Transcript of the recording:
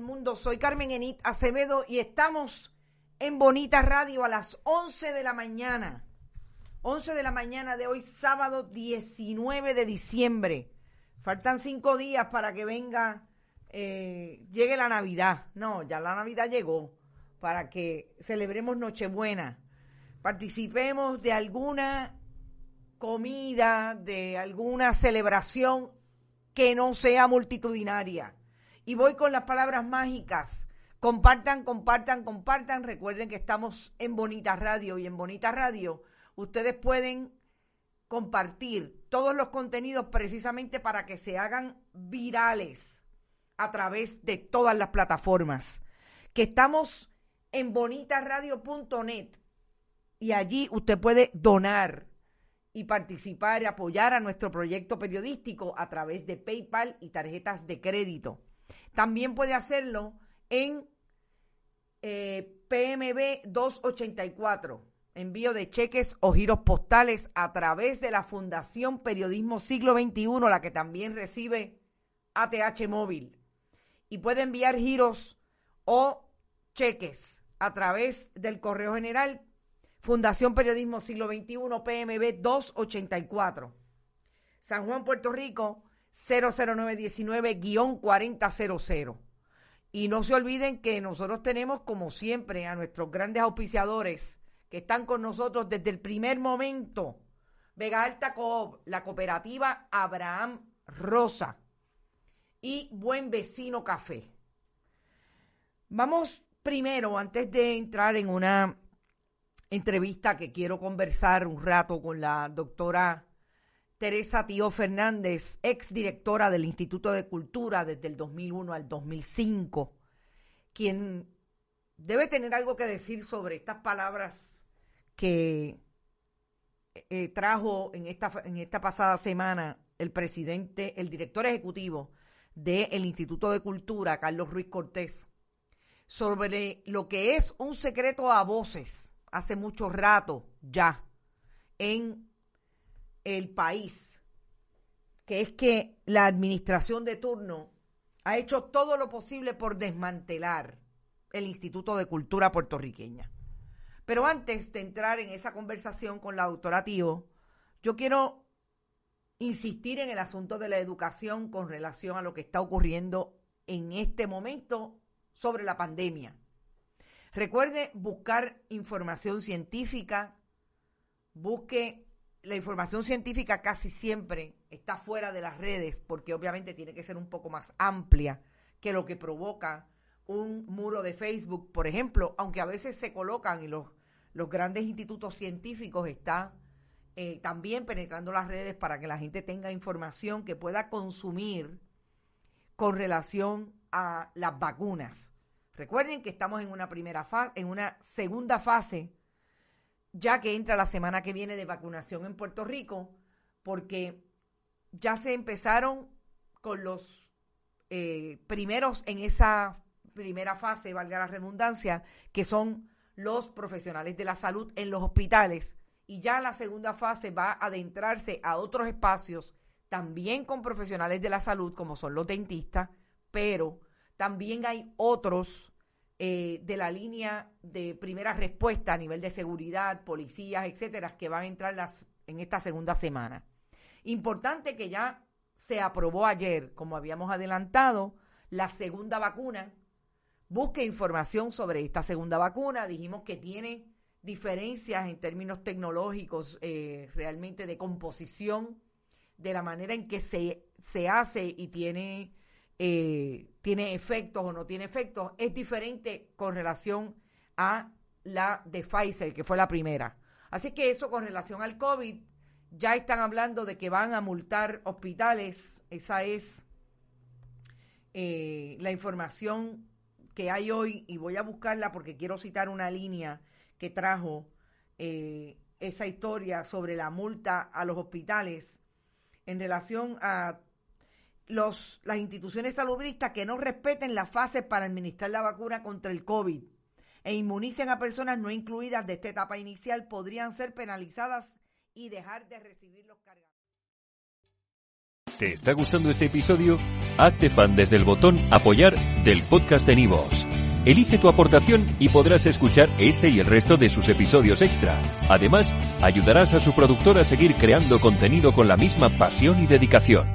mundo. Soy Carmen Enit Acevedo y estamos en Bonita Radio a las 11 de la mañana. 11 de la mañana de hoy, sábado 19 de diciembre. Faltan cinco días para que venga, eh, llegue la Navidad. No, ya la Navidad llegó. Para que celebremos Nochebuena. Participemos de alguna comida, de alguna celebración que no sea multitudinaria y voy con las palabras mágicas. Compartan, compartan, compartan. Recuerden que estamos en Bonita Radio y en Bonita Radio ustedes pueden compartir todos los contenidos precisamente para que se hagan virales a través de todas las plataformas. Que estamos en bonitaradio.net y allí usted puede donar y participar y apoyar a nuestro proyecto periodístico a través de PayPal y tarjetas de crédito. También puede hacerlo en eh, PMB 284, envío de cheques o giros postales a través de la Fundación Periodismo Siglo XXI, la que también recibe ATH móvil. Y puede enviar giros o cheques a través del correo general Fundación Periodismo Siglo XXI, PMB 284. San Juan, Puerto Rico, 00919-4000. Y no se olviden que nosotros tenemos, como siempre, a nuestros grandes auspiciadores que están con nosotros desde el primer momento. Vega Alta Coop, la cooperativa Abraham Rosa y Buen Vecino Café. Vamos primero, antes de entrar en una entrevista que quiero conversar un rato con la doctora Teresa Tío Fernández, ex directora del Instituto de Cultura desde el 2001 al 2005, quien debe tener algo que decir sobre estas palabras que eh, trajo en esta, en esta pasada semana el presidente, el director ejecutivo del Instituto de Cultura, Carlos Ruiz Cortés, sobre lo que es un secreto a voces hace mucho rato ya en el país, que es que la administración de turno ha hecho todo lo posible por desmantelar el Instituto de Cultura puertorriqueña. Pero antes de entrar en esa conversación con la doctora Tío, yo quiero insistir en el asunto de la educación con relación a lo que está ocurriendo en este momento sobre la pandemia. Recuerde buscar información científica, busque la información científica casi siempre está fuera de las redes porque obviamente tiene que ser un poco más amplia que lo que provoca un muro de Facebook, por ejemplo, aunque a veces se colocan y los, los grandes institutos científicos están eh, también penetrando las redes para que la gente tenga información que pueda consumir con relación a las vacunas. Recuerden que estamos en una primera fase, en una segunda fase ya que entra la semana que viene de vacunación en Puerto Rico, porque ya se empezaron con los eh, primeros en esa primera fase, valga la redundancia, que son los profesionales de la salud en los hospitales. Y ya la segunda fase va a adentrarse a otros espacios, también con profesionales de la salud, como son los dentistas, pero también hay otros eh, de la línea de primera respuesta a nivel de seguridad, policías, etcétera, que van a entrar las, en esta segunda semana. Importante que ya se aprobó ayer, como habíamos adelantado, la segunda vacuna. Busque información sobre esta segunda vacuna. Dijimos que tiene diferencias en términos tecnológicos, eh, realmente de composición, de la manera en que se, se hace y tiene eh, tiene efectos o no tiene efectos, es diferente con relación a la de Pfizer, que fue la primera. Así que eso con relación al COVID, ya están hablando de que van a multar hospitales, esa es eh, la información que hay hoy y voy a buscarla porque quiero citar una línea que trajo eh, esa historia sobre la multa a los hospitales en relación a los, las instituciones salubristas que no respeten las fases para administrar la vacuna contra el COVID e inmunicen a personas no incluidas de esta etapa inicial podrían ser penalizadas y dejar de recibir los cargos. ¿Te está gustando este episodio? Hazte fan desde el botón Apoyar del podcast de Nivos. Elige tu aportación y podrás escuchar este y el resto de sus episodios extra. Además, ayudarás a su productor a seguir creando contenido con la misma pasión y dedicación.